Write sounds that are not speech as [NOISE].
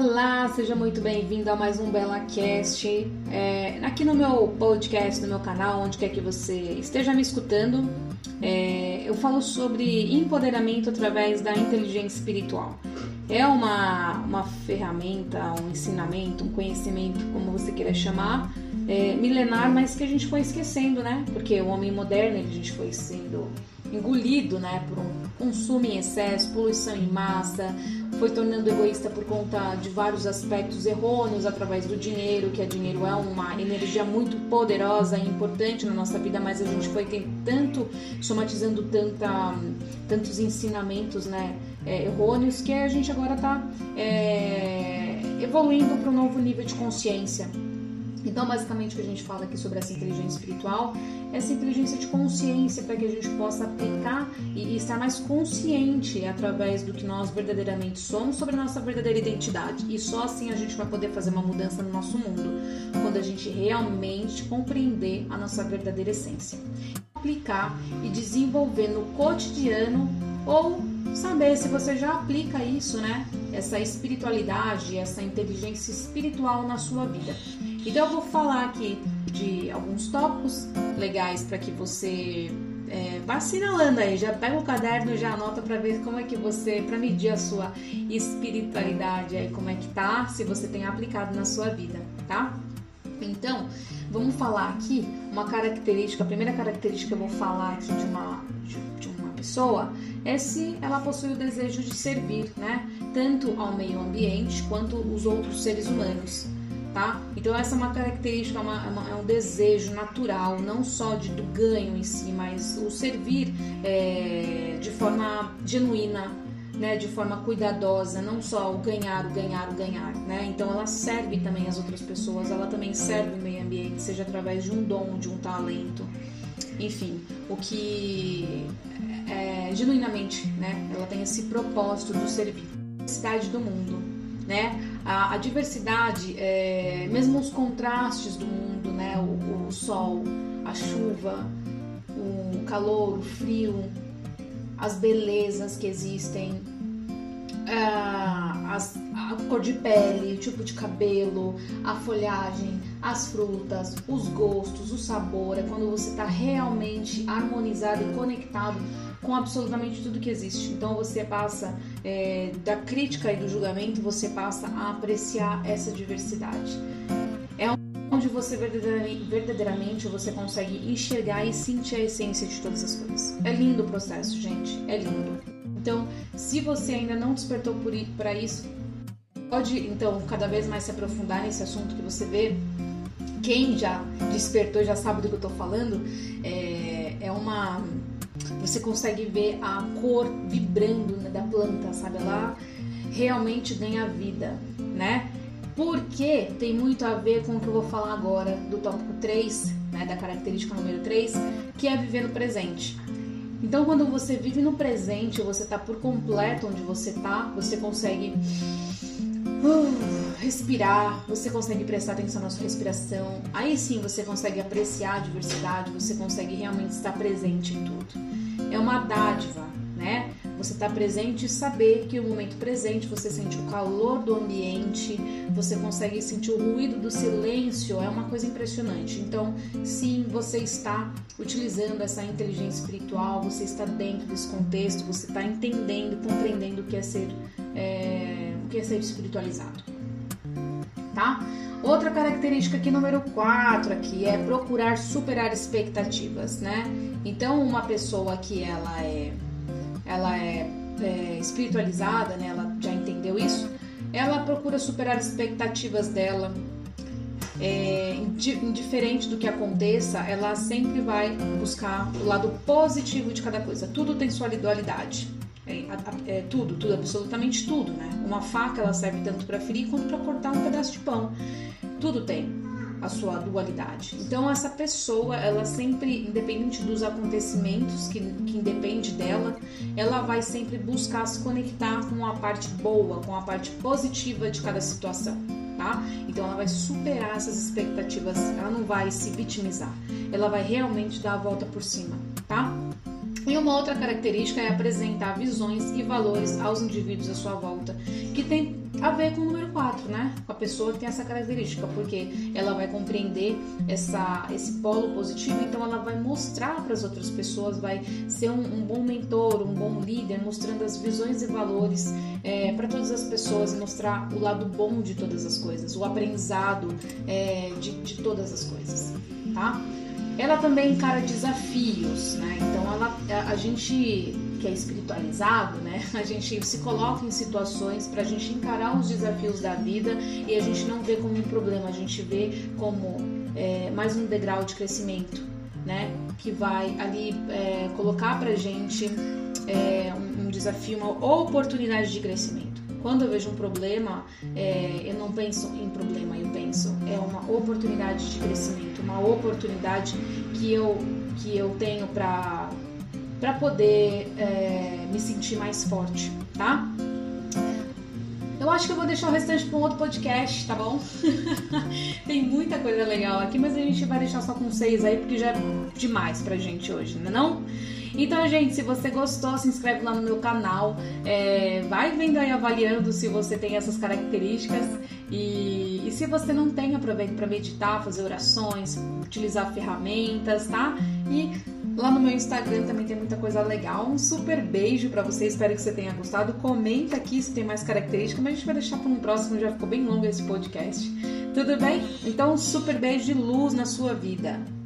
Olá, seja muito bem-vindo a mais um Bela Cast. É, aqui no meu podcast, no meu canal, onde quer que você esteja me escutando, é, eu falo sobre empoderamento através da inteligência espiritual. É uma, uma ferramenta, um ensinamento, um conhecimento, como você queira chamar, é, milenar, mas que a gente foi esquecendo, né? Porque o homem moderno, a gente foi sendo engolido, né, por um consumo em excesso, poluição em massa, foi tornando egoísta por conta de vários aspectos errôneos através do dinheiro, que é dinheiro é uma energia muito poderosa e importante na nossa vida, mas a gente foi tanto somatizando tanta, tantos ensinamentos, né, é, errôneos que a gente agora está é, evoluindo para um novo nível de consciência. Então, basicamente, o que a gente fala aqui sobre essa inteligência espiritual é essa inteligência de consciência para que a gente possa aplicar e, estar mais consciente através do que nós verdadeiramente somos sobre a nossa verdadeira identidade. E só assim a gente vai poder fazer uma mudança no nosso mundo, quando a gente realmente compreender a nossa verdadeira essência. Aplicar e desenvolver no cotidiano ou saber se você já aplica isso, né? Essa espiritualidade, essa inteligência espiritual na sua vida. Então eu vou falar aqui de alguns tópicos legais para que você é, vá assinalando aí, já pega o caderno já anota para ver como é que você, para medir a sua espiritualidade aí, como é que tá, se você tem aplicado na sua vida, tá? Então, vamos falar aqui uma característica, a primeira característica que eu vou falar aqui de uma, de, de uma pessoa é se ela possui o desejo de servir, né? Tanto ao meio ambiente quanto os outros seres humanos tá? Então essa é uma característica, é uma, é, uma, é um desejo natural, não só de, do ganho em si, mas o servir é, de forma genuína, né, de forma cuidadosa, não só o ganhar, o ganhar, o ganhar, né? Então ela serve também as outras pessoas, ela também serve o meio ambiente, seja através de um dom, de um talento, enfim, o que é, genuinamente, né? Ela tem esse propósito de servir cidade do mundo, né? A, a diversidade, é, mesmo os contrastes do mundo, né? O, o, sol, a chuva, o calor, o frio, as belezas que existem, a, a cor de pele, o tipo de cabelo, a folhagem, as frutas, os gostos, o sabor, é quando você está realmente harmonizado e conectado com absolutamente tudo que existe. Então você passa é, da crítica e do julgamento, você passa a apreciar essa diversidade. É onde você verdadeiramente, verdadeiramente você consegue enxergar e sentir a essência de todas as coisas. É lindo o processo, gente. É lindo. Então, se você ainda não despertou para isso, pode então cada vez mais se aprofundar nesse assunto que você vê. Quem já despertou já sabe do que eu estou falando. É, é uma você consegue ver a cor vibrando né, da planta, sabe? Ela realmente ganha vida, né? Porque tem muito a ver com o que eu vou falar agora do tópico 3, né, da característica número 3, que é viver no presente. Então, quando você vive no presente, você está por completo onde você está, você consegue uh, respirar, você consegue prestar atenção na sua respiração. Aí sim você consegue apreciar a diversidade, você consegue realmente estar presente em tudo é uma dádiva, né? Você está presente e saber que no momento presente você sente o calor do ambiente, você consegue sentir o ruído do silêncio, é uma coisa impressionante. Então, sim, você está utilizando essa inteligência espiritual, você está dentro desse contexto, você está entendendo, compreendendo o que é ser, é, o que é ser espiritualizado, tá? Outra característica aqui, número 4, aqui, é procurar superar expectativas, né? Então, uma pessoa que ela é, ela é, é espiritualizada, né? Ela já entendeu isso. Ela procura superar expectativas dela. É, indiferente do que aconteça, ela sempre vai buscar o lado positivo de cada coisa. Tudo tem sua dualidade. É, é, tudo, tudo, absolutamente tudo, né? Uma faca ela serve tanto para ferir quanto para cortar um pedaço de pão. Tudo tem a sua dualidade. Então essa pessoa, ela sempre, independente dos acontecimentos que, que independe dela, ela vai sempre buscar se conectar com a parte boa, com a parte positiva de cada situação. Tá? Então ela vai superar essas expectativas, ela não vai se vitimizar, ela vai realmente dar a volta por cima, tá? E uma outra característica é apresentar visões e valores aos indivíduos à sua volta, que tem a ver com o número 4, né? A pessoa que tem essa característica, porque ela vai compreender essa, esse polo positivo, então ela vai mostrar para as outras pessoas, vai ser um, um, bom mentor, um bom líder, mostrando as visões e valores é, para todas as pessoas, mostrar o lado bom de todas as coisas, o aprendizado é, de, de todas as coisas, tá? Ela também encara desafios, né? Então ela, a, gente que é espiritualizado, né? [LAUGHS] A gente se coloca em situações para a gente encarar os desafios da vida e a gente não vê como um problema, a gente vê como é, mais um degrau de crescimento, né? Que vai ali é, colocar para gente é, um, um desafio, uma oportunidade de crescimento. Quando eu vejo um problema, é, eu não penso em problema, eu penso é uma oportunidade de crescimento, uma oportunidade que eu que eu tenho para para poder é, me sentir mais forte, tá? Eu acho que eu vou deixar o restante para um outro podcast, tá bom? [LAUGHS] Tem muita coisa legal aqui, mas a gente vai deixar só com seis aí, porque já é demais pra gente hoje, não é não? Então, gente, se você gostou, se inscreve lá no meu canal, é, vai vendo aí avaliando se você tem essas características e, e se você não tem, aproveita para meditar, fazer orações, utilizar ferramentas, tá? E Lá no meu Instagram também tem muita coisa legal. Um super beijo para você, espero que você tenha gostado. Comenta aqui se tem mais características, mas a gente vai deixar para um próximo, já ficou bem longo esse podcast. Tudo bem? Então, um super beijo de luz na sua vida.